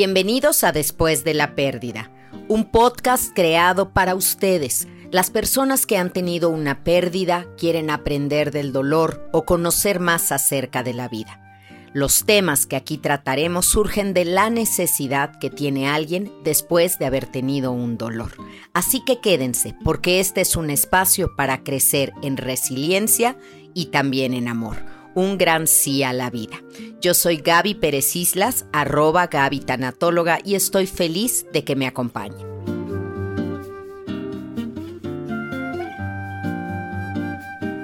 Bienvenidos a Después de la Pérdida, un podcast creado para ustedes, las personas que han tenido una pérdida, quieren aprender del dolor o conocer más acerca de la vida. Los temas que aquí trataremos surgen de la necesidad que tiene alguien después de haber tenido un dolor. Así que quédense, porque este es un espacio para crecer en resiliencia y también en amor un gran sí a la vida. Yo soy Gaby Pérez Islas, arroba Gaby Tanatóloga, y estoy feliz de que me acompañen.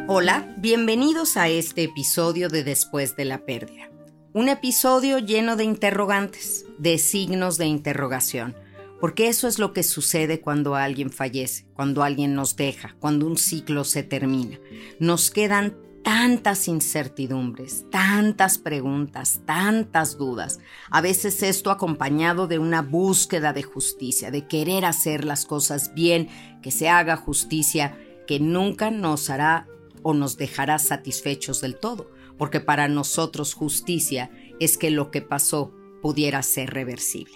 Hola, bienvenidos a este episodio de Después de la Pérdida. Un episodio lleno de interrogantes, de signos de interrogación, porque eso es lo que sucede cuando alguien fallece, cuando alguien nos deja, cuando un ciclo se termina. Nos quedan tantas incertidumbres, tantas preguntas, tantas dudas. A veces esto acompañado de una búsqueda de justicia, de querer hacer las cosas bien, que se haga justicia, que nunca nos hará o nos dejará satisfechos del todo, porque para nosotros justicia es que lo que pasó pudiera ser reversible.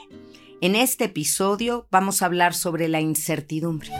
En este episodio vamos a hablar sobre la incertidumbre.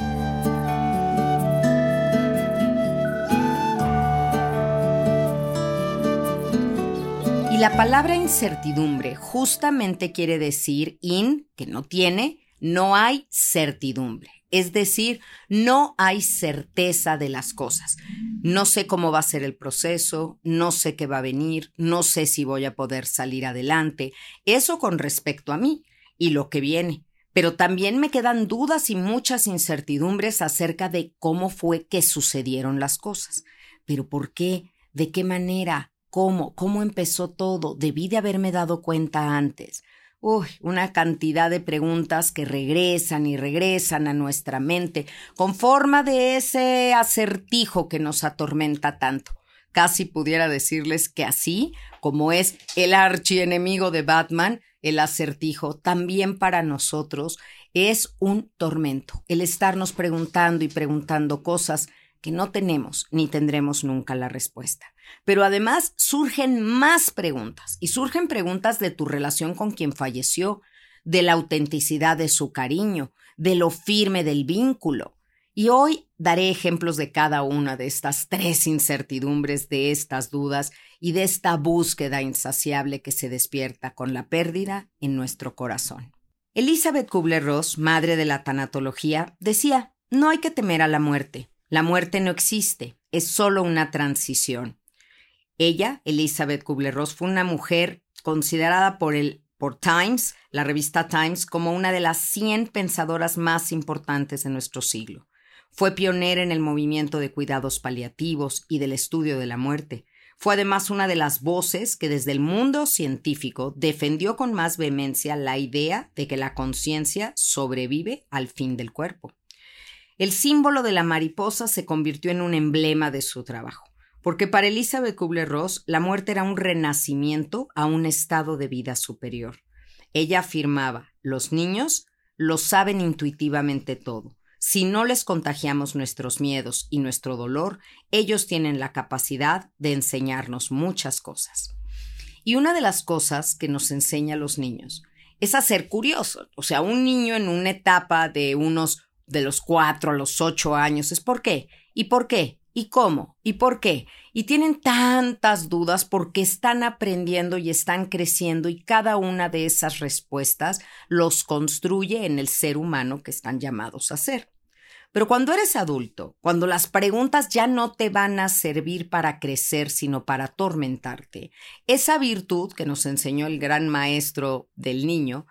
La palabra incertidumbre justamente quiere decir in, que no tiene, no hay certidumbre. Es decir, no hay certeza de las cosas. No sé cómo va a ser el proceso, no sé qué va a venir, no sé si voy a poder salir adelante. Eso con respecto a mí y lo que viene. Pero también me quedan dudas y muchas incertidumbres acerca de cómo fue que sucedieron las cosas. Pero ¿por qué? ¿De qué manera? ¿Cómo? ¿Cómo empezó todo? Debí de haberme dado cuenta antes. Uy, una cantidad de preguntas que regresan y regresan a nuestra mente con forma de ese acertijo que nos atormenta tanto. Casi pudiera decirles que así como es el archienemigo de Batman, el acertijo, también para nosotros es un tormento. El estarnos preguntando y preguntando cosas que no tenemos ni tendremos nunca la respuesta. Pero además surgen más preguntas y surgen preguntas de tu relación con quien falleció, de la autenticidad de su cariño, de lo firme del vínculo. Y hoy daré ejemplos de cada una de estas tres incertidumbres, de estas dudas y de esta búsqueda insaciable que se despierta con la pérdida en nuestro corazón. Elizabeth Kubler-Ross, madre de la tanatología, decía, no hay que temer a la muerte. La muerte no existe, es solo una transición. Ella, Elizabeth Kubler-Ross, fue una mujer considerada por el por Times, la revista Times, como una de las 100 pensadoras más importantes de nuestro siglo. Fue pionera en el movimiento de cuidados paliativos y del estudio de la muerte. Fue además una de las voces que desde el mundo científico defendió con más vehemencia la idea de que la conciencia sobrevive al fin del cuerpo. El símbolo de la mariposa se convirtió en un emblema de su trabajo, porque para Elizabeth Kubler-Ross la muerte era un renacimiento a un estado de vida superior. Ella afirmaba, los niños lo saben intuitivamente todo. Si no les contagiamos nuestros miedos y nuestro dolor, ellos tienen la capacidad de enseñarnos muchas cosas. Y una de las cosas que nos enseña a los niños es a ser curiosos. O sea, un niño en una etapa de unos de los cuatro a los ocho años es ¿por qué? ¿Y por qué? ¿Y cómo? ¿Y por qué? Y tienen tantas dudas porque están aprendiendo y están creciendo y cada una de esas respuestas los construye en el ser humano que están llamados a ser. Pero cuando eres adulto, cuando las preguntas ya no te van a servir para crecer, sino para atormentarte, esa virtud que nos enseñó el gran maestro del niño,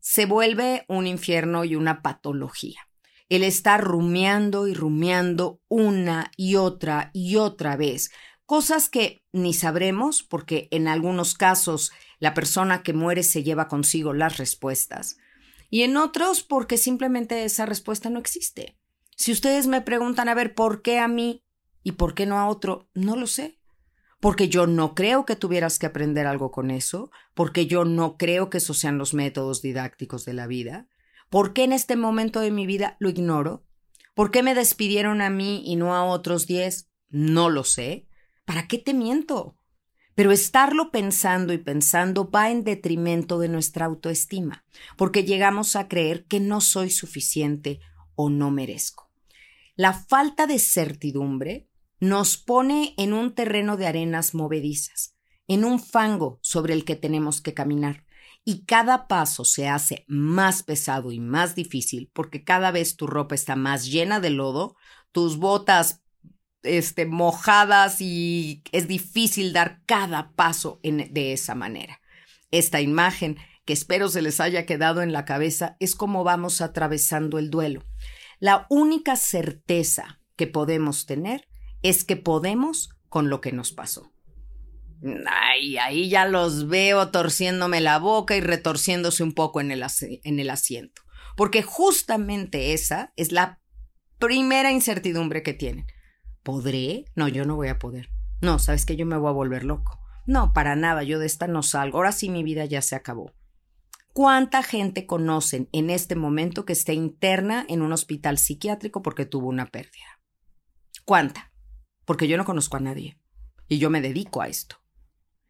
se vuelve un infierno y una patología el estar rumiando y rumiando una y otra y otra vez, cosas que ni sabremos porque en algunos casos la persona que muere se lleva consigo las respuestas y en otros porque simplemente esa respuesta no existe. Si ustedes me preguntan a ver por qué a mí y por qué no a otro, no lo sé. Porque yo no creo que tuvieras que aprender algo con eso, porque yo no creo que esos sean los métodos didácticos de la vida, ¿Por qué en este momento de mi vida lo ignoro? ¿Por qué me despidieron a mí y no a otros diez? No lo sé. ¿Para qué te miento? Pero estarlo pensando y pensando va en detrimento de nuestra autoestima, porque llegamos a creer que no soy suficiente o no merezco. La falta de certidumbre nos pone en un terreno de arenas movedizas, en un fango sobre el que tenemos que caminar. Y cada paso se hace más pesado y más difícil porque cada vez tu ropa está más llena de lodo, tus botas este, mojadas y es difícil dar cada paso de esa manera. Esta imagen, que espero se les haya quedado en la cabeza, es como vamos atravesando el duelo. La única certeza que podemos tener es que podemos con lo que nos pasó. Ahí ya los veo torciéndome la boca y retorciéndose un poco en el, en el asiento. Porque justamente esa es la primera incertidumbre que tienen. ¿Podré? No, yo no voy a poder. No, sabes que yo me voy a volver loco. No, para nada, yo de esta no salgo. Ahora sí mi vida ya se acabó. ¿Cuánta gente conocen en este momento que esté interna en un hospital psiquiátrico porque tuvo una pérdida? ¿Cuánta? Porque yo no conozco a nadie. Y yo me dedico a esto.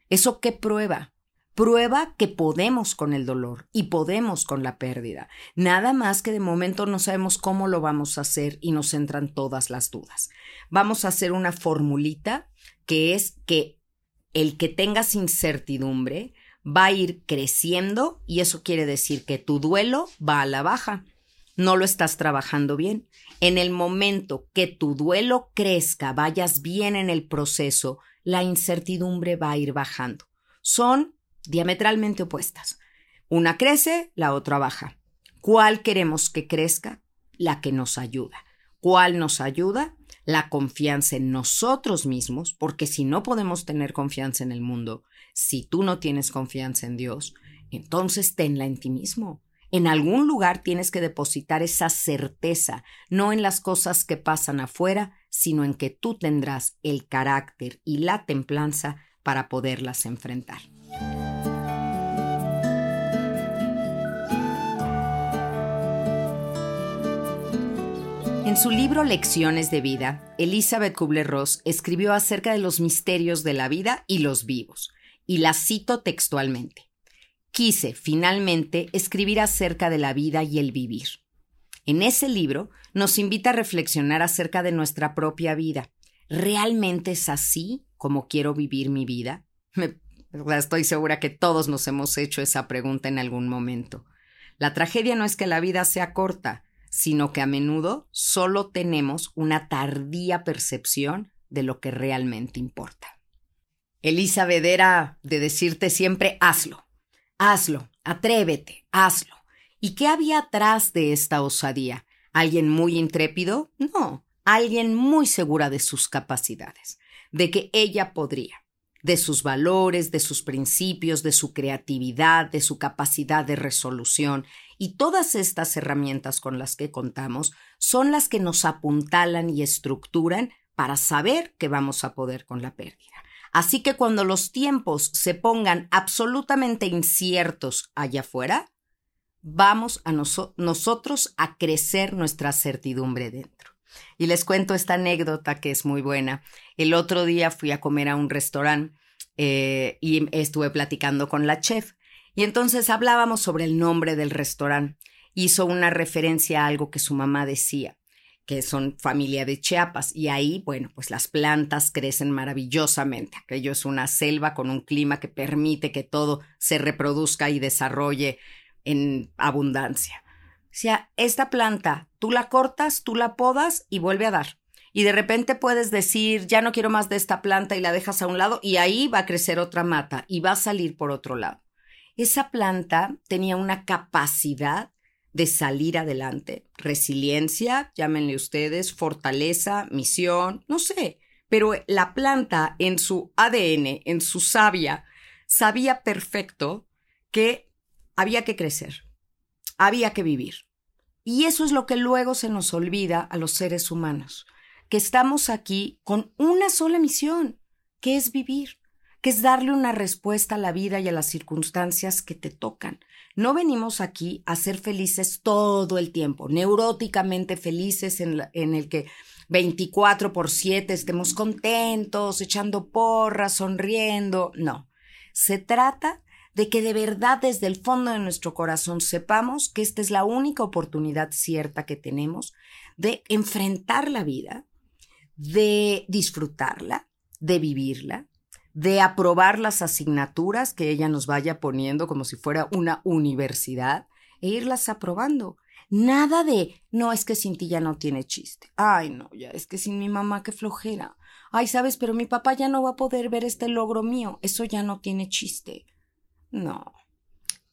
¿Eso qué prueba? Prueba que podemos con el dolor y podemos con la pérdida. Nada más que de momento no sabemos cómo lo vamos a hacer y nos entran todas las dudas. Vamos a hacer una formulita que es que el que tengas incertidumbre va a ir creciendo y eso quiere decir que tu duelo va a la baja. No lo estás trabajando bien. En el momento que tu duelo crezca, vayas bien en el proceso, la incertidumbre va a ir bajando. Son diametralmente opuestas. Una crece, la otra baja. ¿Cuál queremos que crezca? La que nos ayuda. ¿Cuál nos ayuda? La confianza en nosotros mismos, porque si no podemos tener confianza en el mundo, si tú no tienes confianza en Dios, entonces tenla en ti mismo. En algún lugar tienes que depositar esa certeza, no en las cosas que pasan afuera, sino en que tú tendrás el carácter y la templanza para poderlas enfrentar. En su libro Lecciones de Vida, Elizabeth Kubler-Ross escribió acerca de los misterios de la vida y los vivos, y la cito textualmente. Quise, finalmente, escribir acerca de la vida y el vivir. En ese libro nos invita a reflexionar acerca de nuestra propia vida. ¿Realmente es así como quiero vivir mi vida? estoy segura que todos nos hemos hecho esa pregunta en algún momento. La tragedia no es que la vida sea corta, sino que a menudo solo tenemos una tardía percepción de lo que realmente importa. Elizabeth era de decirte siempre hazlo, hazlo, atrévete, hazlo. ¿Y qué había atrás de esta osadía? ¿Alguien muy intrépido? No, alguien muy segura de sus capacidades, de que ella podría de sus valores, de sus principios, de su creatividad, de su capacidad de resolución. Y todas estas herramientas con las que contamos son las que nos apuntalan y estructuran para saber que vamos a poder con la pérdida. Así que cuando los tiempos se pongan absolutamente inciertos allá afuera, vamos a nosotros a crecer nuestra certidumbre dentro. Y les cuento esta anécdota que es muy buena. El otro día fui a comer a un restaurante eh, y estuve platicando con la chef. Y entonces hablábamos sobre el nombre del restaurante. Hizo una referencia a algo que su mamá decía, que son familia de Chiapas. Y ahí, bueno, pues las plantas crecen maravillosamente. Aquello es una selva con un clima que permite que todo se reproduzca y desarrolle en abundancia. O sea, esta planta, tú la cortas, tú la podas y vuelve a dar. Y de repente puedes decir, ya no quiero más de esta planta y la dejas a un lado y ahí va a crecer otra mata y va a salir por otro lado. Esa planta tenía una capacidad de salir adelante, resiliencia, llámenle ustedes, fortaleza, misión, no sé, pero la planta en su ADN, en su savia, sabía perfecto que había que crecer, había que vivir. Y eso es lo que luego se nos olvida a los seres humanos, que estamos aquí con una sola misión, que es vivir, que es darle una respuesta a la vida y a las circunstancias que te tocan. No venimos aquí a ser felices todo el tiempo, neuróticamente felices en, el que 24 por 7 estemos contentos, echando porras, sonriendo. No, se trata de que de verdad desde el fondo de nuestro corazón sepamos que esta es la única oportunidad cierta que tenemos de enfrentar la vida, de disfrutarla, de vivirla, de aprobar las asignaturas que ella nos vaya poniendo como si fuera una universidad e irlas aprobando. Nada de, no, es que sin ti ya no tiene chiste. Ay, no, ya, es que sin mi mamá qué flojera. Ay, sabes, pero mi papá ya no va a poder ver este logro mío. Eso ya no tiene chiste. No,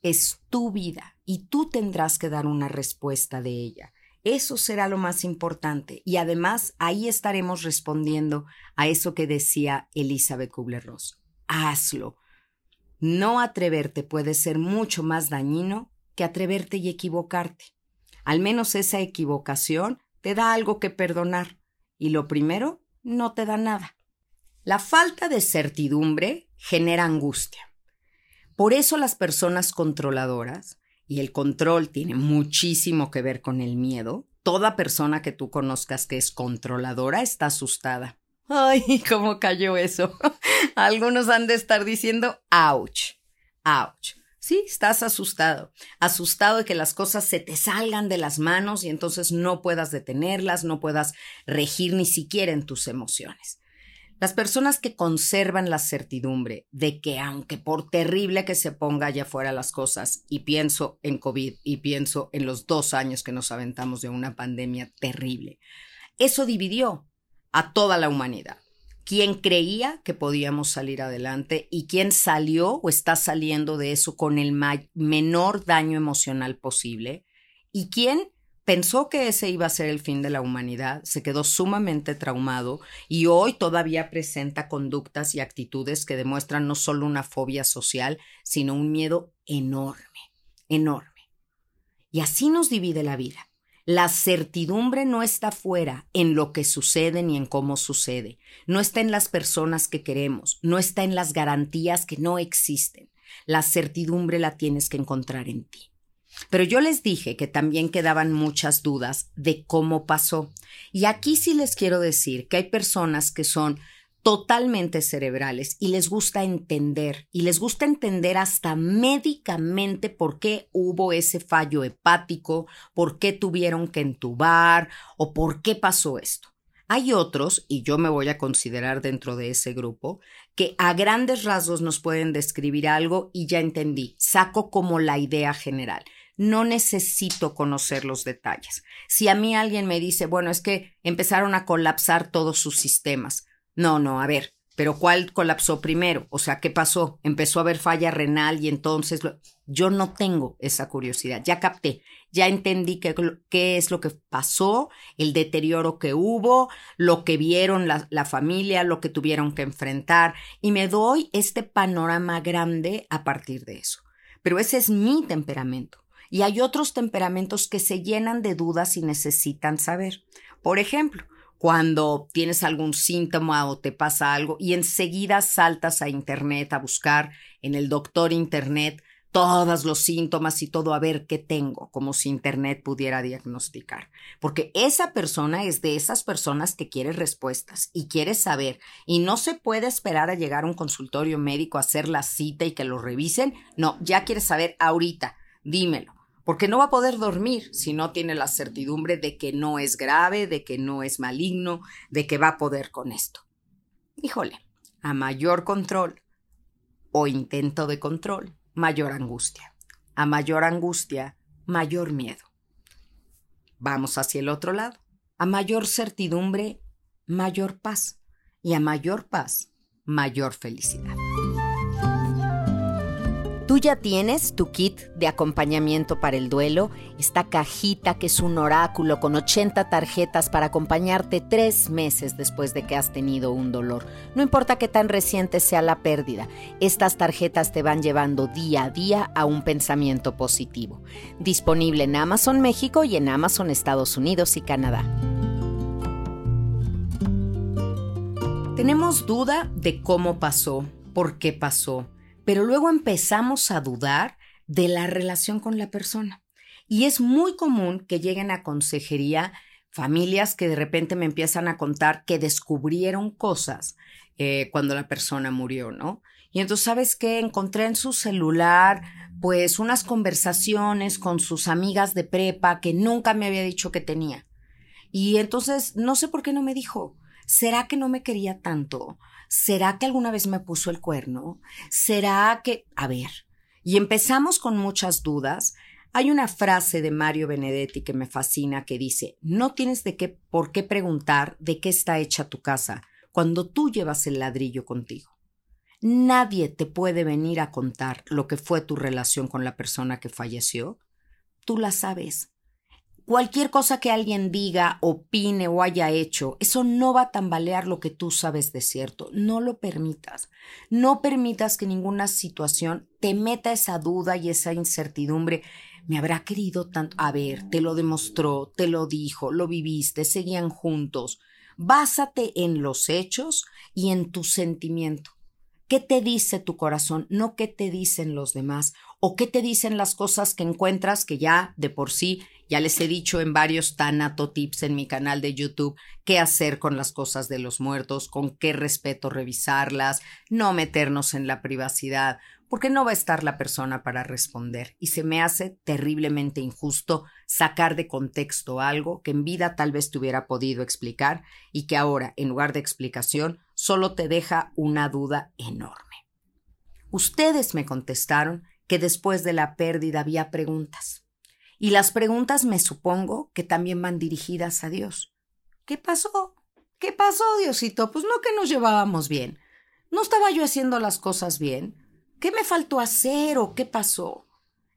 es tu vida y tú tendrás que dar una respuesta de ella. Eso será lo más importante y además ahí estaremos respondiendo a eso que decía Elizabeth Kubler-Ross. Hazlo. No atreverte puede ser mucho más dañino que atreverte y equivocarte. Al menos esa equivocación te da algo que perdonar y lo primero no te da nada. La falta de certidumbre genera angustia. Por eso las personas controladoras y el control tiene muchísimo que ver con el miedo. Toda persona que tú conozcas que es controladora está asustada. Ay, ¿cómo cayó eso? Algunos han de estar diciendo, ouch, ouch. Sí, estás asustado, asustado de que las cosas se te salgan de las manos y entonces no puedas detenerlas, no puedas regir ni siquiera en tus emociones. Las personas que conservan la certidumbre de que aunque por terrible que se ponga allá afuera las cosas, y pienso en COVID y pienso en los dos años que nos aventamos de una pandemia terrible, eso dividió a toda la humanidad. ¿Quién creía que podíamos salir adelante y quién salió o está saliendo de eso con el menor daño emocional posible? ¿Y quién pensó que ese iba a ser el fin de la humanidad, se quedó sumamente traumado y hoy todavía presenta conductas y actitudes que demuestran no solo una fobia social, sino un miedo enorme, enorme. Y así nos divide la vida. La certidumbre no está fuera en lo que sucede ni en cómo sucede, no está en las personas que queremos, no está en las garantías que no existen. La certidumbre la tienes que encontrar en ti. Pero yo les dije que también quedaban muchas dudas de cómo pasó. Y aquí sí les quiero decir que hay personas que son totalmente cerebrales y les gusta entender, y les gusta entender hasta médicamente por qué hubo ese fallo hepático, por qué tuvieron que entubar o por qué pasó esto. Hay otros, y yo me voy a considerar dentro de ese grupo, que a grandes rasgos nos pueden describir algo y ya entendí, saco como la idea general no necesito conocer los detalles. Si a mí alguien me dice, bueno, es que empezaron a colapsar todos sus sistemas. No, no, a ver, pero ¿cuál colapsó primero? O sea, ¿qué pasó? Empezó a haber falla renal y entonces yo no tengo esa curiosidad. Ya capté, ya entendí qué, es lo que pasó, el deterioro que hubo, lo que vieron la familia, lo que tuvieron que enfrentar y me doy este panorama grande a partir de eso. Pero ese es mi temperamento y hay otros temperamentos que se llenan de dudas y necesitan saber. Por ejemplo, cuando tienes algún síntoma o te pasa algo y enseguida saltas a Internet a buscar en el doctor Internet todos los síntomas y todo a ver qué tengo, como si Internet pudiera diagnosticar. Porque esa persona es de esas personas que quiere respuestas y quiere saber y no se puede esperar a llegar a un consultorio médico a hacer la cita y que lo revisen. No, ya quiere saber ahorita, dímelo porque no va a poder dormir si no tiene la certidumbre de que no es grave, de que no es maligno, de que va a poder con esto. Híjole, a mayor control o intento de control, mayor angustia. A mayor angustia, mayor miedo. Vamos hacia el otro lado. A mayor certidumbre, mayor paz. Y a mayor paz, mayor felicidad. Tú ya tienes tu kit de acompañamiento para el duelo, esta cajita que es un oráculo con 80 tarjetas para acompañarte tres meses después de que has tenido un dolor. No importa qué tan reciente sea la pérdida, estas tarjetas te van llevando día a día a un pensamiento positivo. Disponible en Amazon México y en Amazon Estados Unidos y Canadá. Tenemos duda de cómo pasó, por qué pasó pero luego empezamos a dudar de la relación con la persona. Y es muy común que lleguen a consejería familias que de repente me empiezan a contar que descubrieron cosas eh, cuando la persona murió, ¿no? Y entonces, ¿sabes qué? Encontré en su celular, pues, unas conversaciones con sus amigas de prepa que nunca me había dicho que tenía. Y entonces, no sé por qué no me dijo. ¿Será que no me quería tanto? ¿Será que alguna vez me puso el cuerno? ¿Será que... A ver. Y empezamos con muchas dudas. Hay una frase de Mario Benedetti que me fascina que dice, no tienes de qué por qué preguntar de qué está hecha tu casa cuando tú llevas el ladrillo contigo. Nadie te puede venir a contar lo que fue tu relación con la persona que falleció. Tú la sabes. Cualquier cosa que alguien diga, opine o haya hecho, eso no va a tambalear lo que tú sabes de cierto. No lo permitas. No permitas que ninguna situación te meta esa duda y esa incertidumbre. Me habrá querido tanto. A ver, te lo demostró, te lo dijo, lo viviste, seguían juntos. Básate en los hechos y en tu sentimiento. ¿Qué te dice tu corazón? No qué te dicen los demás o qué te dicen las cosas que encuentras que ya de por sí ya les he dicho en varios Tanato Tips en mi canal de YouTube qué hacer con las cosas de los muertos, con qué respeto revisarlas, no meternos en la privacidad, porque no va a estar la persona para responder y se me hace terriblemente injusto sacar de contexto algo que en vida tal vez te hubiera podido explicar y que ahora, en lugar de explicación, solo te deja una duda enorme. Ustedes me contestaron que después de la pérdida había preguntas. Y las preguntas me supongo que también van dirigidas a Dios. ¿Qué pasó? ¿Qué pasó, Diosito? Pues no que nos llevábamos bien. ¿No estaba yo haciendo las cosas bien? ¿Qué me faltó hacer o qué pasó?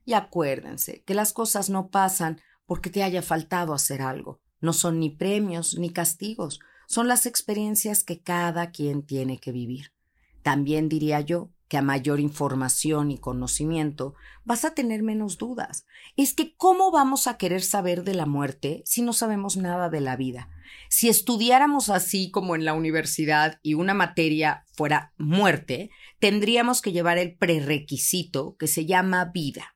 Y acuérdense que las cosas no pasan porque te haya faltado hacer algo. No son ni premios ni castigos, son las experiencias que cada quien tiene que vivir. También diría yo que a mayor información y conocimiento vas a tener menos dudas. Es que ¿cómo vamos a querer saber de la muerte si no sabemos nada de la vida? Si estudiáramos así como en la universidad y una materia fuera muerte, tendríamos que llevar el prerequisito que se llama vida.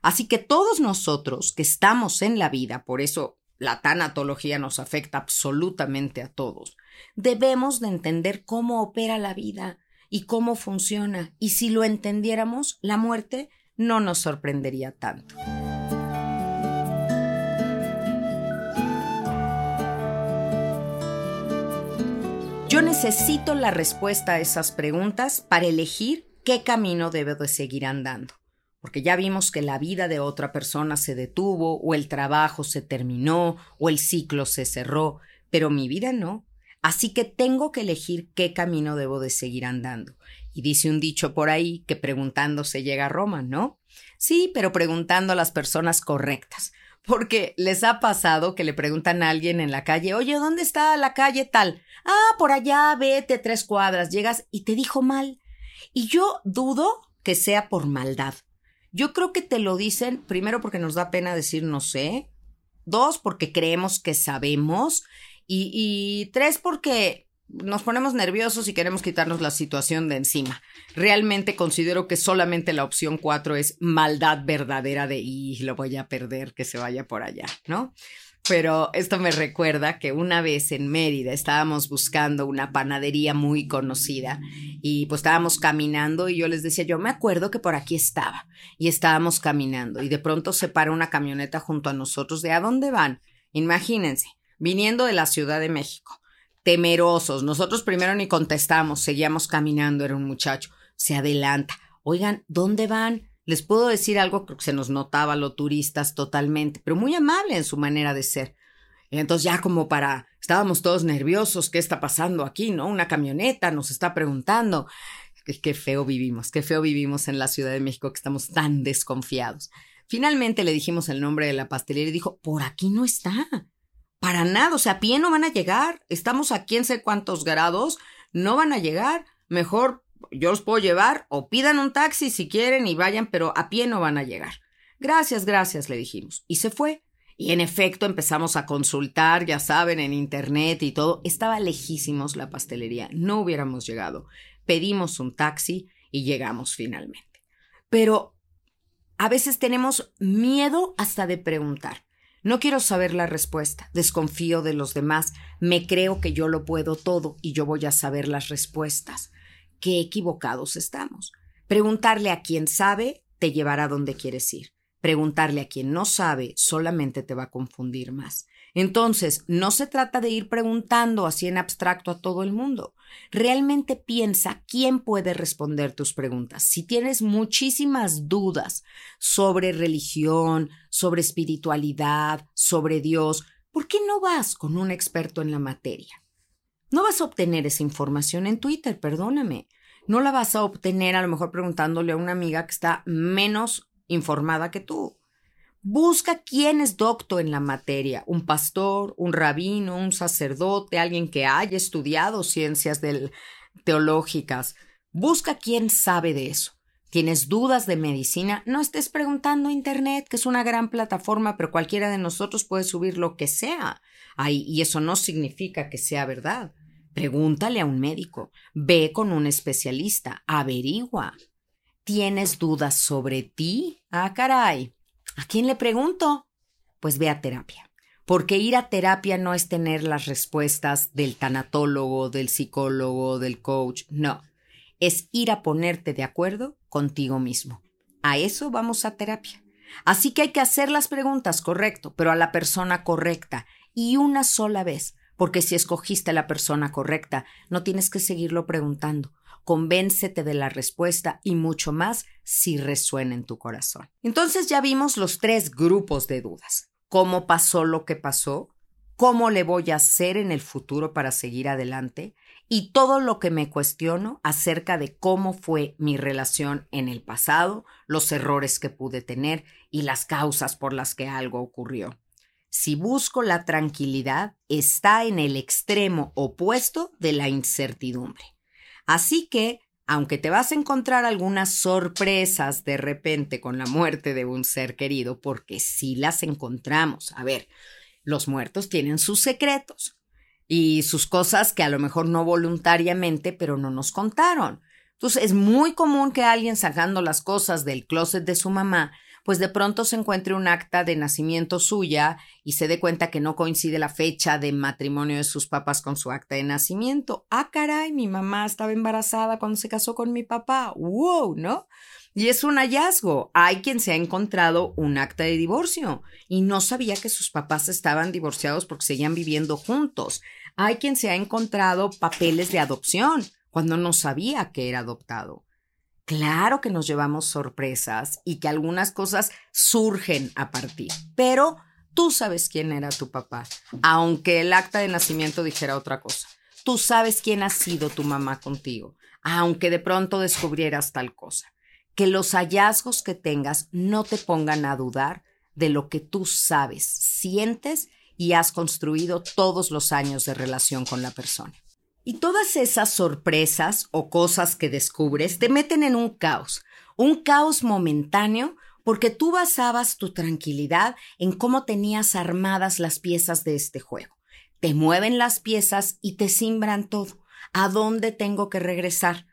Así que todos nosotros que estamos en la vida, por eso la tanatología nos afecta absolutamente a todos, debemos de entender cómo opera la vida y cómo funciona, y si lo entendiéramos, la muerte no nos sorprendería tanto. Yo necesito la respuesta a esas preguntas para elegir qué camino debo de seguir andando. Porque ya vimos que la vida de otra persona se detuvo, o el trabajo se terminó, o el ciclo se cerró, pero mi vida no. Así que tengo que elegir qué camino debo de seguir andando. Y dice un dicho por ahí que preguntando se llega a Roma, ¿no? Sí, pero preguntando a las personas correctas porque les ha pasado que le preguntan a alguien en la calle, oye, ¿dónde está la calle tal? Ah, por allá, vete tres cuadras, llegas y te dijo mal. Y yo dudo que sea por maldad. Yo creo que te lo dicen primero porque nos da pena decir no sé, dos porque creemos que sabemos y, tres porque nos ponemos nerviosos y queremos quitarnos la situación de encima. Realmente considero que solamente la opción cuatro es maldad verdadera de y lo voy a perder, que se vaya por allá, ¿no? Pero esto me recuerda que una vez en Mérida estábamos buscando una panadería muy conocida y pues estábamos caminando y yo les decía, yo me acuerdo que por aquí estaba y estábamos caminando y de pronto se para una camioneta junto a nosotros de ¿a dónde van? Imagínense, viniendo de la Ciudad de México temerosos. Nosotros primero ni contestamos, seguíamos caminando, era un muchacho. Se adelanta. Oigan, ¿dónde van? Les puedo decir algo, que se nos notaba los turistas totalmente, pero muy amable en su manera de ser. entonces ya como para, estábamos todos nerviosos, ¿qué está pasando aquí? ¿No? Una camioneta nos está preguntando. Qué, qué feo vivimos, qué feo vivimos en la Ciudad de México que estamos tan desconfiados. Finalmente le dijimos el nombre de la pastelería y dijo, por aquí no está. Para nada, o sea, a pie no van a llegar. Estamos aquí en sé cuántos grados, no van a llegar. Mejor yo os puedo llevar o pidan un taxi si quieren y vayan, pero a pie no van a llegar. Gracias, gracias, le dijimos. Y se fue. Y en efecto empezamos a consultar, ya saben, en internet y todo. Estaba lejísimos la pastelería, no hubiéramos llegado. Pedimos un taxi y llegamos finalmente. Pero a veces tenemos miedo hasta de preguntar. No quiero saber la respuesta, desconfío de los demás, me creo que yo lo puedo todo y yo voy a saber las respuestas. Qué equivocados estamos. Preguntarle a quien sabe te llevará donde quieres ir. Preguntarle a quien no sabe solamente te va a confundir más. Entonces, no se trata de ir preguntando así en abstracto a todo el mundo. Realmente piensa quién puede responder tus preguntas. Si tienes muchísimas dudas sobre religión, sobre espiritualidad, sobre Dios, ¿por qué no vas con un experto en la materia? No vas a obtener esa información en Twitter, perdóname. No la vas a obtener a lo mejor preguntándole a una amiga que está menos informada que tú. Busca quién es docto en la materia, un pastor, un rabino, un sacerdote, alguien que haya estudiado ciencias teológicas. Busca quién sabe de eso. ¿Tienes dudas de medicina? No estés preguntando a Internet, que es una gran plataforma, pero cualquiera de nosotros puede subir lo que sea ahí, y eso no significa que sea verdad. Pregúntale a un médico, ve con un especialista, averigua. ¿Tienes dudas sobre ti? Ah, caray. ¿A quién le pregunto? Pues ve a terapia. Porque ir a terapia no es tener las respuestas del tanatólogo, del psicólogo, del coach, no. Es ir a ponerte de acuerdo contigo mismo. A eso vamos a terapia. Así que hay que hacer las preguntas, correcto, pero a la persona correcta y una sola vez, porque si escogiste a la persona correcta, no tienes que seguirlo preguntando convéncete de la respuesta y mucho más si resuena en tu corazón. Entonces ya vimos los tres grupos de dudas. ¿Cómo pasó lo que pasó? ¿Cómo le voy a hacer en el futuro para seguir adelante? Y todo lo que me cuestiono acerca de cómo fue mi relación en el pasado, los errores que pude tener y las causas por las que algo ocurrió. Si busco la tranquilidad, está en el extremo opuesto de la incertidumbre. Así que, aunque te vas a encontrar algunas sorpresas de repente con la muerte de un ser querido, porque sí las encontramos. A ver, los muertos tienen sus secretos y sus cosas que a lo mejor no voluntariamente, pero no nos contaron. Entonces es muy común que alguien sacando las cosas del closet de su mamá pues de pronto se encuentre un acta de nacimiento suya y se dé cuenta que no coincide la fecha de matrimonio de sus papás con su acta de nacimiento. Ah, caray, mi mamá estaba embarazada cuando se casó con mi papá. ¡Wow! ¿No? Y es un hallazgo. Hay quien se ha encontrado un acta de divorcio y no sabía que sus papás estaban divorciados porque seguían viviendo juntos. Hay quien se ha encontrado papeles de adopción cuando no sabía que era adoptado. Claro que nos llevamos sorpresas y que algunas cosas surgen a partir, pero tú sabes quién era tu papá, aunque el acta de nacimiento dijera otra cosa. Tú sabes quién ha sido tu mamá contigo, aunque de pronto descubrieras tal cosa. Que los hallazgos que tengas no te pongan a dudar de lo que tú sabes, sientes y has construido todos los años de relación con la persona. Y todas esas sorpresas o cosas que descubres te meten en un caos, un caos momentáneo porque tú basabas tu tranquilidad en cómo tenías armadas las piezas de este juego. Te mueven las piezas y te simbran todo. ¿A dónde tengo que regresar?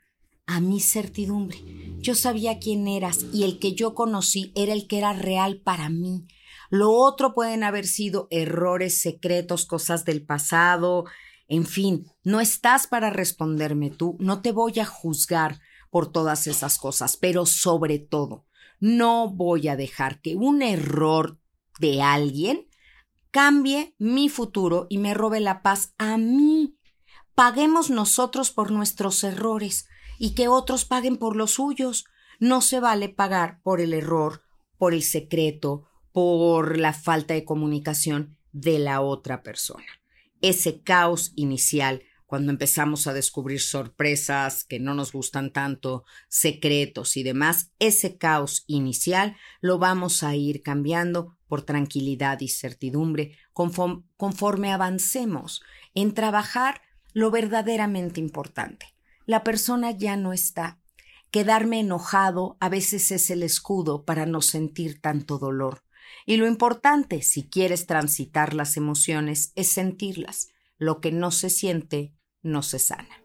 A mi certidumbre. Yo sabía quién eras y el que yo conocí era el que era real para mí. Lo otro pueden haber sido errores secretos, cosas del pasado, en fin, no estás para responderme tú, no te voy a juzgar por todas esas cosas, pero sobre todo, no voy a dejar que un error de alguien cambie mi futuro y me robe la paz a mí. Paguemos nosotros por nuestros errores y que otros paguen por los suyos. No se vale pagar por el error, por el secreto, por la falta de comunicación de la otra persona ese caos inicial, cuando empezamos a descubrir sorpresas que no nos gustan tanto, secretos y demás, ese caos inicial lo vamos a ir cambiando por tranquilidad y certidumbre conforme, avancemos en trabajar lo verdaderamente importante. La persona ya no está. Quedarme enojado a veces es el escudo para no sentir tanto dolor. Y lo importante, si quieres transitar las emociones, es sentirlas. Lo que no se siente, no se sana.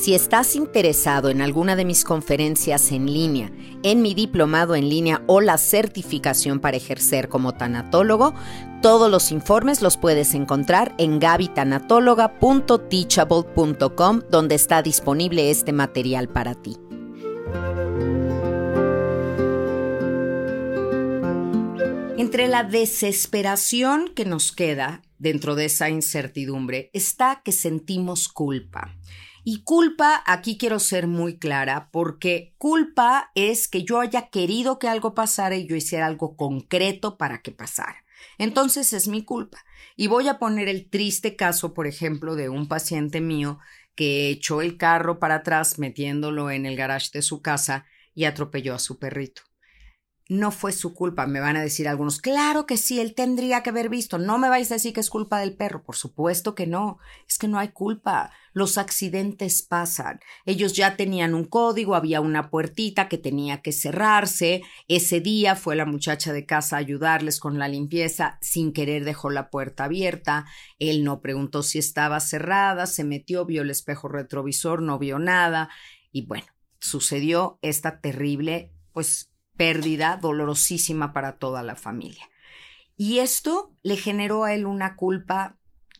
Si estás interesado en alguna de mis conferencias en línea, en mi diplomado en línea o la certificación para ejercer como tanatólogo, todos los informes los puedes encontrar en gabitanatóloga.teachable.com donde está disponible este material para ti. Entre la desesperación que nos queda dentro de esa incertidumbre está que sentimos culpa. Y culpa, aquí quiero ser muy clara, porque culpa es que yo haya querido que algo pasara y yo hiciera algo concreto para que pasara. Entonces es mi culpa. Y voy a poner el triste caso, por ejemplo, de un paciente mío que echó el carro para atrás metiéndolo en el garage de su casa y atropelló a su perrito no fue su culpa. Me van a decir algunos, claro que sí, él tendría que haber visto. No me vais a decir que es culpa del perro. Por supuesto que no. Es que no hay culpa. Los accidentes pasan. Ellos ya tenían un código, había una puertita que tenía que cerrarse. Ese día fue la muchacha de casa a ayudarles con la limpieza. Sin querer dejó la puerta abierta. Él no preguntó si estaba cerrada, se metió, vio el espejo retrovisor, no vio nada. Y bueno, sucedió esta terrible, pues pérdida dolorosísima para toda la familia. Y esto le generó a él una culpa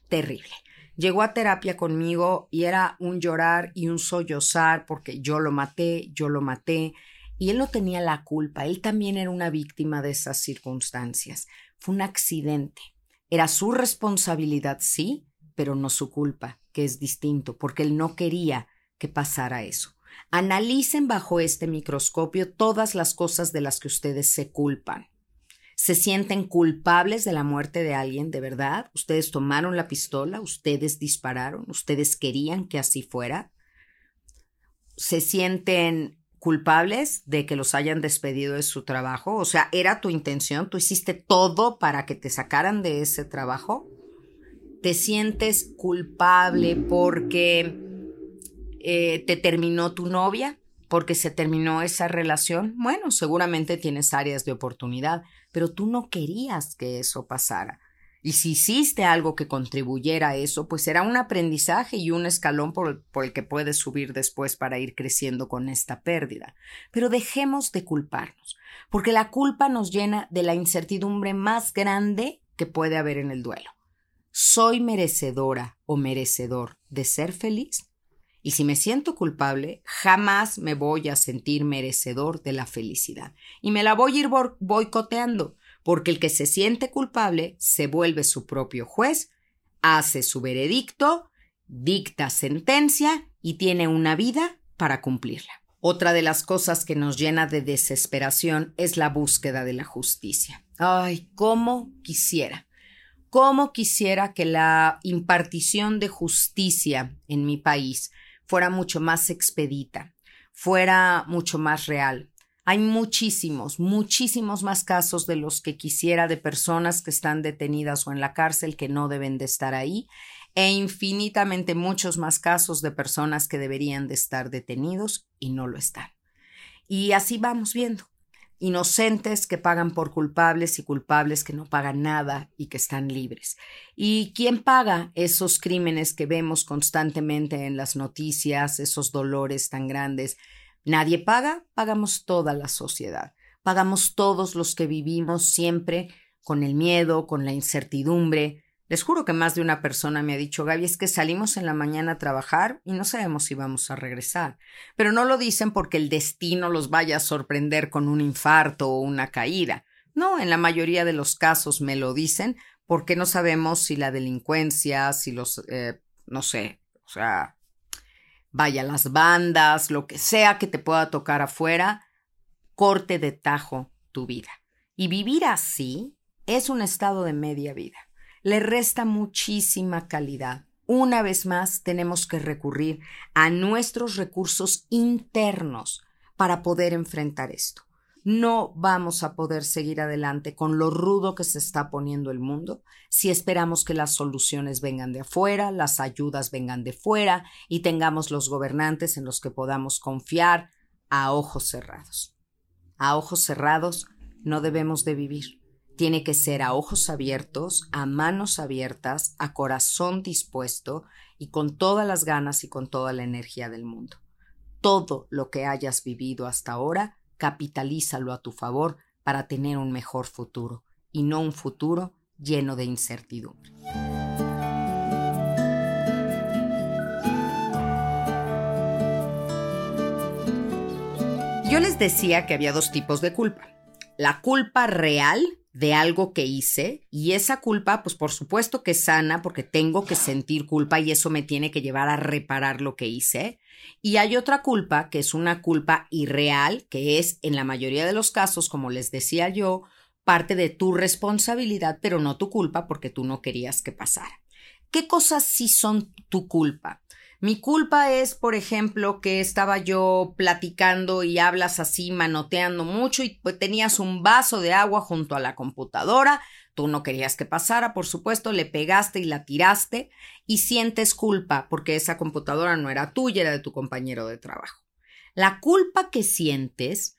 terrible. Llegó a terapia conmigo y era un llorar y un sollozar porque yo lo maté, yo lo maté. Y él no tenía la culpa, él también era una víctima de esas circunstancias. Fue un accidente. Era su responsabilidad, sí, pero no su culpa, que es distinto, porque él no quería que pasara eso. Analicen bajo este microscopio todas las cosas de las que ustedes se culpan. ¿Se sienten culpables de la muerte de alguien de verdad? ¿Ustedes tomaron la pistola? ¿Ustedes dispararon? ¿Ustedes querían que así fuera? ¿Se sienten culpables de que los hayan despedido de su trabajo? O sea, ¿era tu intención? ¿Tú hiciste todo para que te sacaran de ese trabajo? ¿Te sientes culpable porque eh, te terminó tu novia porque se terminó esa relación, bueno, seguramente tienes áreas de oportunidad, pero tú no querías que eso pasara. Y si hiciste algo que contribuyera a eso, pues será un aprendizaje y un escalón por el, que puedes subir después para ir creciendo con esta pérdida. Pero dejemos de culparnos, porque la culpa nos llena de la incertidumbre más grande que puede haber en el duelo. ¿Soy merecedora o merecedor de ser feliz? Y si me siento culpable, jamás me voy a sentir merecedor de la felicidad. Y me la voy a ir boicoteando, porque el que se siente culpable se vuelve su propio juez, hace su veredicto, dicta sentencia y tiene una vida para cumplirla. Otra de las cosas que nos llena de desesperación es la búsqueda de la justicia. Ay, cómo quisiera, cómo quisiera que la impartición de justicia en mi país fuera mucho más expedita, fuera mucho más real. Hay muchísimos, muchísimos más casos de los que quisiera de personas que están detenidas o en la cárcel que no deben de estar ahí e infinitamente muchos más casos de personas que deberían de estar detenidos y no lo están. Y así vamos viendo inocentes que pagan por culpables y culpables que no pagan nada y que están libres. ¿Y quién paga esos crímenes que vemos constantemente en las noticias, esos dolores tan grandes? Nadie paga, pagamos toda la sociedad. Pagamos todos los que vivimos siempre con el miedo, con la incertidumbre, les juro que más de una persona me ha dicho, Gaby, es que salimos en la mañana a trabajar y no sabemos si vamos a regresar. Pero no lo dicen porque el destino los vaya a sorprender con un infarto o una caída. No, en la mayoría de los casos me lo dicen porque no sabemos si la delincuencia, si los, eh, no sé, o sea, vaya las bandas, lo que sea que te pueda tocar afuera, corte de tajo tu vida. Y vivir así es un estado de media vida le resta muchísima calidad. Una vez más, tenemos que recurrir a nuestros recursos internos para poder enfrentar esto. No vamos a poder seguir adelante con lo rudo que se está poniendo el mundo si esperamos que las soluciones vengan de afuera, las ayudas vengan de fuera y tengamos los gobernantes en los que podamos confiar a ojos cerrados. A ojos cerrados no debemos de vivir tiene que ser a ojos abiertos, a manos abiertas, a corazón dispuesto y con todas las ganas y con toda la energía del mundo. Todo lo que hayas vivido hasta ahora, capitalízalo a tu favor para tener un mejor futuro y no un futuro lleno de incertidumbre. Yo les decía que había dos tipos de culpa. La culpa real de algo que hice y esa culpa, pues por supuesto que sana porque tengo que sentir culpa y eso me tiene que llevar a reparar lo que hice. Y hay otra culpa que es una culpa irreal, que es en la mayoría de los casos, como les decía yo, parte de tu responsabilidad, pero no tu culpa porque tú no querías que pasara. ¿Qué cosas sí son tu culpa? Mi culpa es, por ejemplo, que estaba yo platicando y hablas así, manoteando mucho y pues, tenías un vaso de agua junto a la computadora. Tú no querías que pasara, por supuesto, le pegaste y la tiraste y sientes culpa porque esa computadora no era tuya, era de tu compañero de trabajo. La culpa que sientes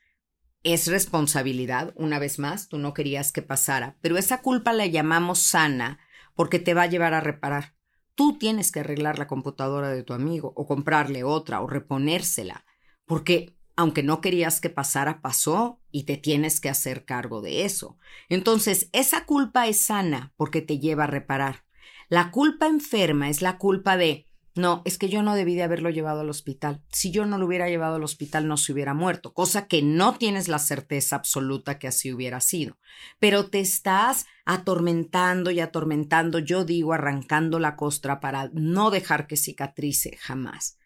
es responsabilidad, una vez más, tú no querías que pasara, pero esa culpa la llamamos sana porque te va a llevar a reparar. Tú tienes que arreglar la computadora de tu amigo o comprarle otra o reponérsela, porque aunque no querías que pasara, pasó y te tienes que hacer cargo de eso. Entonces, esa culpa es sana porque te lleva a reparar. La culpa enferma es la culpa de no, es que yo no debí de haberlo llevado al hospital. Si yo no lo hubiera llevado al hospital, no se hubiera muerto, cosa que no tienes la certeza absoluta que así hubiera sido. Pero te estás atormentando y atormentando, yo digo, arrancando la costra para no dejar que cicatrice jamás.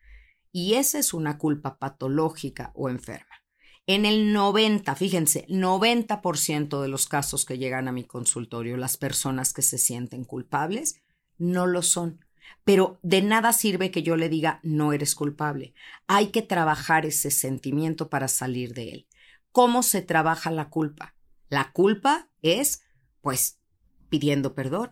Y esa es una culpa patológica o enferma. En el 90, fíjense, 90% de los casos que llegan a mi consultorio, las personas que se sienten culpables, no lo son pero de nada sirve que yo le diga no eres culpable. Hay que trabajar ese sentimiento para salir de él. ¿Cómo se trabaja la culpa? La culpa es, pues, pidiendo perdón,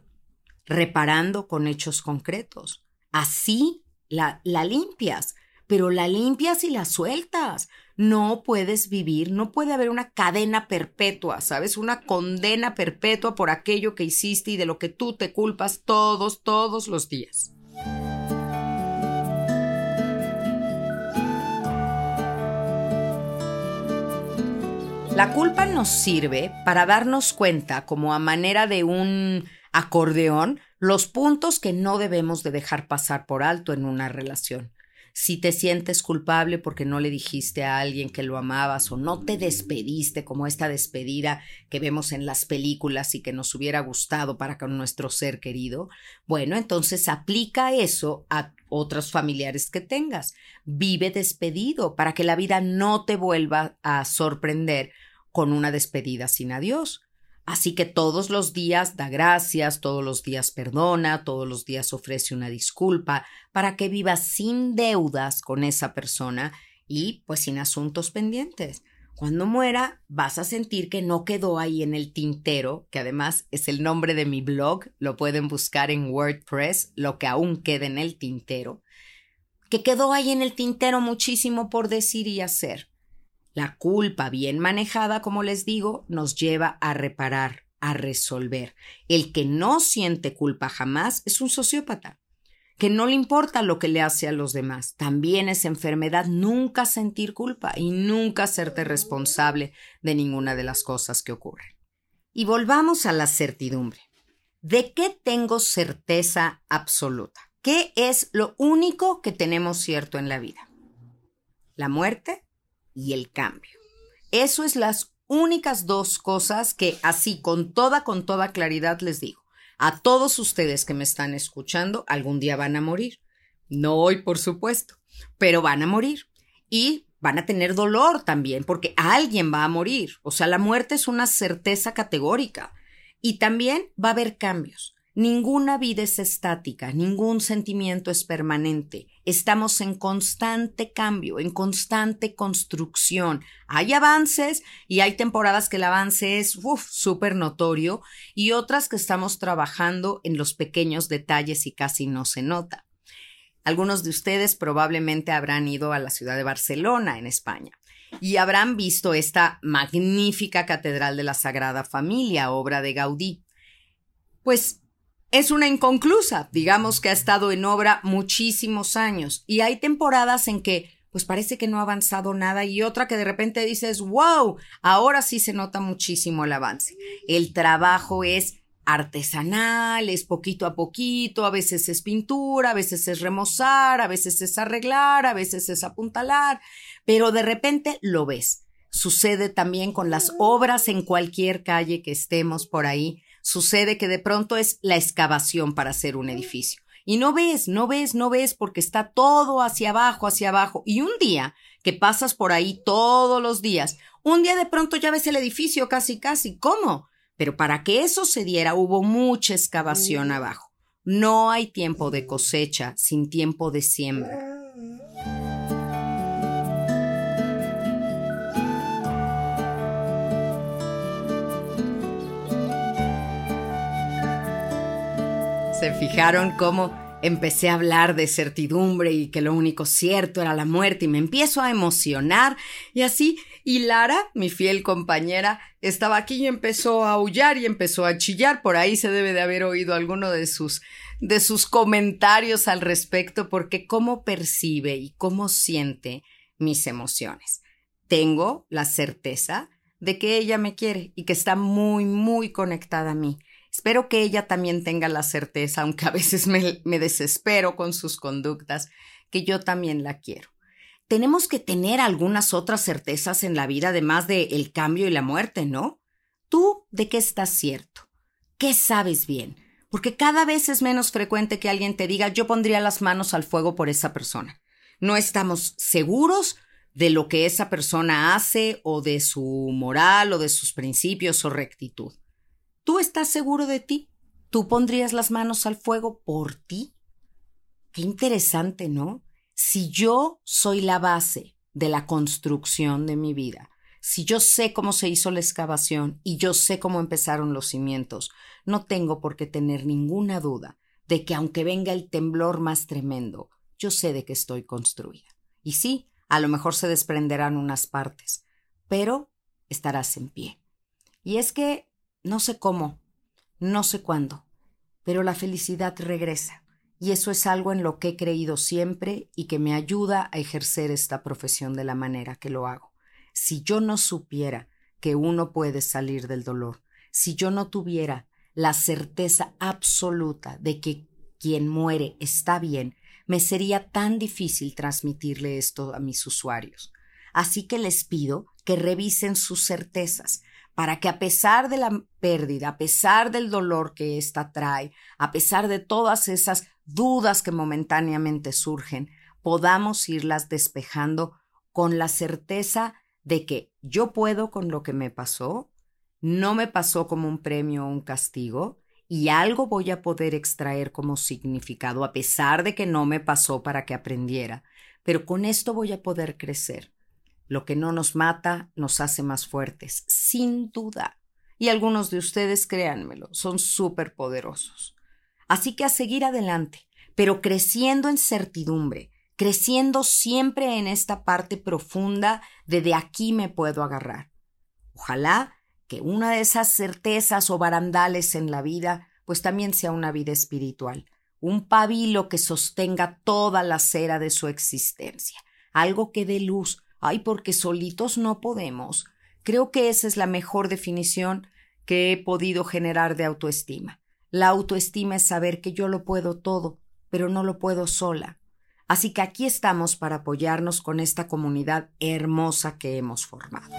reparando con hechos concretos. Así la, la limpias, pero la limpias y la sueltas. No puedes vivir, no puede haber una cadena perpetua, ¿sabes? Una condena perpetua por aquello que hiciste y de lo que tú te culpas todos, todos los días. La culpa nos sirve para darnos cuenta, como a manera de un acordeón, los puntos que no debemos de dejar pasar por alto en una relación si te sientes culpable porque no le dijiste a alguien que lo amabas o no te despediste como esta despedida que vemos en las películas y que nos hubiera gustado para con nuestro ser querido, bueno, entonces aplica eso a otros familiares que tengas. Vive despedido para que la vida no te vuelva a sorprender con una despedida sin adiós. Así que todos los días da gracias, todos los días perdona, todos los días ofrece una disculpa para que vivas sin deudas con esa persona y pues sin asuntos pendientes. Cuando muera vas a sentir que no quedó ahí en el tintero, que además es el nombre de mi blog, lo pueden buscar en WordPress, lo que aún queda en el tintero, que quedó ahí en el tintero muchísimo por decir y hacer. La culpa bien manejada, como les digo, nos lleva a reparar, a resolver. El que no siente culpa jamás es un sociópata, que no le importa lo que le hace a los demás. También es enfermedad nunca sentir culpa y nunca serte responsable de ninguna de las cosas que ocurren. Y volvamos a la certidumbre. ¿De qué tengo certeza absoluta? ¿Qué es lo único que tenemos cierto en la vida? La muerte y el cambio. Eso es las únicas dos cosas que así con toda, con toda claridad les digo. A todos ustedes que me están escuchando, algún día van a morir. No hoy, por supuesto, pero van a morir. Y van a tener dolor también, porque alguien va a morir. O sea, la muerte es una certeza categórica. Y también va a haber cambios. Ninguna vida es estática, ningún sentimiento es permanente. Estamos en constante cambio, en constante construcción. Hay avances y hay temporadas que el avance es súper notorio y otras que estamos trabajando en los pequeños detalles y casi no se nota. Algunos de ustedes probablemente habrán ido a la ciudad de Barcelona, en España. y habrán visto esta magnífica Catedral de la Sagrada Familia, obra de Gaudí. Pues es una inconclusa, digamos que ha estado en obra muchísimos años y hay temporadas en que pues parece que no ha avanzado nada y otra que de repente dices, wow, ahora sí se nota muchísimo el avance. El trabajo es artesanal, es poquito a poquito, a veces es pintura, a veces es remozar, a veces es arreglar, a veces es apuntalar, pero de repente lo ves. Sucede también con las obras en cualquier calle que estemos por ahí. Sucede que de pronto es la excavación para hacer un edificio. Y no ves, no ves, no ves porque está todo hacia abajo, hacia abajo. Y un día que pasas por ahí todos los días, un día de pronto ya ves el edificio casi, casi. ¿Cómo? Pero para que eso se diera hubo mucha excavación abajo. No hay tiempo de cosecha sin tiempo de siembra. ¿Se fijaron cómo empecé a hablar de certidumbre y que lo único cierto era la muerte y me empiezo a emocionar y así y Lara, mi fiel compañera, estaba aquí y empezó a aullar y empezó a chillar. Por ahí se debe de haber oído alguno de sus de sus comentarios al respecto porque cómo percibe y cómo siente mis emociones. Tengo la certeza de que ella me quiere y que está muy muy conectada a mí Espero que ella también tenga la certeza, aunque a veces me, desespero con sus conductas, que yo también la quiero. Tenemos que tener algunas otras certezas en la vida, además de el cambio y la muerte, ¿no? ¿Tú de qué estás cierto? ¿Qué sabes bien? Porque cada vez es menos frecuente que alguien te diga yo pondría las manos al fuego por esa persona. No estamos seguros de lo que esa persona hace o de su moral o de sus principios o rectitud. ¿Tú estás seguro de ti? ¿Tú pondrías las manos al fuego por ti? Qué interesante, ¿no? Si yo soy la base de la construcción de mi vida, si yo sé cómo se hizo la excavación y yo sé cómo empezaron los cimientos, no tengo por qué tener ninguna duda de que aunque venga el temblor más tremendo, yo sé de que estoy construida. Y sí, a lo mejor se desprenderán unas partes, pero estarás en pie. Y es que no sé cómo, no sé cuándo, pero la felicidad regresa. Y eso es algo en lo que he creído siempre y que me ayuda a ejercer esta profesión de la manera que lo hago. Si yo no supiera que uno puede salir del dolor, si yo no tuviera la certeza absoluta de que quien muere está bien, me sería tan difícil transmitirle esto a mis usuarios. Así que les pido que revisen sus certezas, para que a pesar de la pérdida, a pesar del dolor que ésta trae, a pesar de todas esas dudas que momentáneamente surgen, podamos irlas despejando con la certeza de que yo puedo con lo que me pasó, no me pasó como un premio o un castigo, y algo voy a poder extraer como significado, a pesar de que no me pasó para que aprendiera, pero con esto voy a poder crecer. Lo que no nos mata nos hace más fuertes, sin duda. Y algunos de ustedes, créanmelo, son súper poderosos. Así que a seguir adelante, pero creciendo en certidumbre, creciendo siempre en esta parte profunda de de aquí me puedo agarrar. Ojalá que una de esas certezas o barandales en la vida, pues también sea una vida espiritual, un pabilo que sostenga toda la cera de su existencia, algo que dé luz, ay, porque solitos no podemos. Creo que esa es la mejor definición que he podido generar de autoestima. La autoestima es saber que yo lo puedo todo, pero no lo puedo sola. Así que aquí estamos para apoyarnos con esta comunidad hermosa que hemos formado.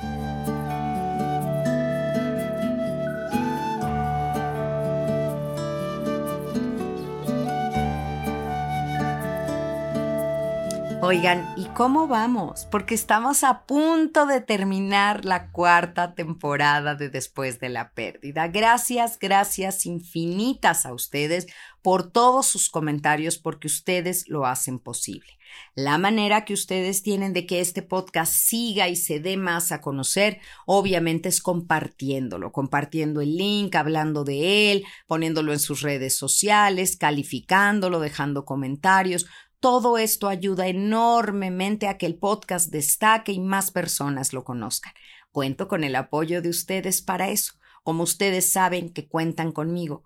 Oigan, ¿y cómo vamos? Porque estamos a punto de terminar la cuarta temporada de Después de la Pérdida. Gracias, gracias infinitas a ustedes por todos sus comentarios porque ustedes lo hacen posible. La manera que ustedes tienen de que este podcast siga y se dé más a conocer, obviamente es compartiéndolo, compartiendo el link, hablando de él, poniéndolo en sus redes sociales, calificándolo, dejando comentarios Todo esto ayuda enormemente a que el podcast destaque y más personas lo conozcan. Cuento con el apoyo de ustedes para eso, como ustedes saben que cuentan conmigo.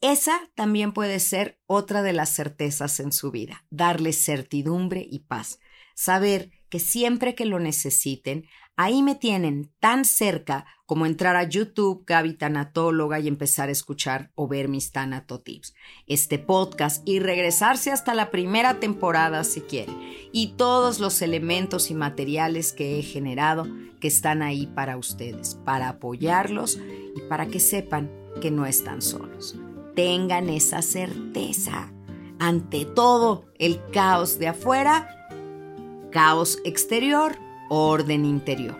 Esa también puede ser otra de las certezas en su vida, darles certidumbre y paz. Saber que siempre que lo necesiten, ahí me tienen tan cerca como entrar a YouTube Gaby Tanatóloga y empezar a escuchar o ver mis Tanatotips, este podcast y regresarse hasta la primera temporada si quiere, y todos los elementos y materiales que he generado que están ahí para ustedes, para apoyarlos y para que sepan que no están solos. Tengan esa certeza. Ante todo el caos de afuera, caos exterior, orden interior.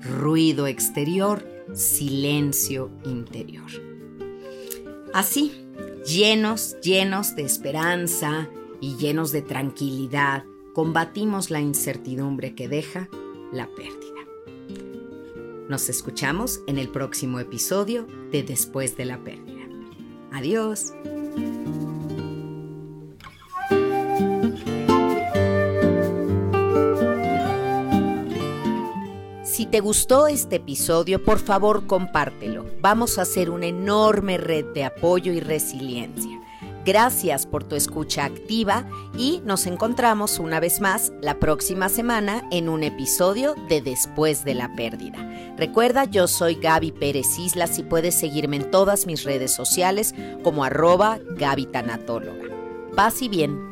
Ruido exterior, silencio interior. Así, llenos, llenos de esperanza y llenos de tranquilidad, combatimos la incertidumbre que deja la pérdida. Nos escuchamos en el próximo episodio de Después de la pérdida. Adiós. Si te gustó este episodio, por favor compártelo. Vamos a hacer una enorme red de apoyo y resiliencia. Gracias por tu escucha activa y nos encontramos una vez más la próxima semana en un episodio de Después de la Pérdida. Recuerda, yo soy Gaby Pérez Islas y puedes seguirme en todas mis redes sociales como arroba Gaby. Paz y bien.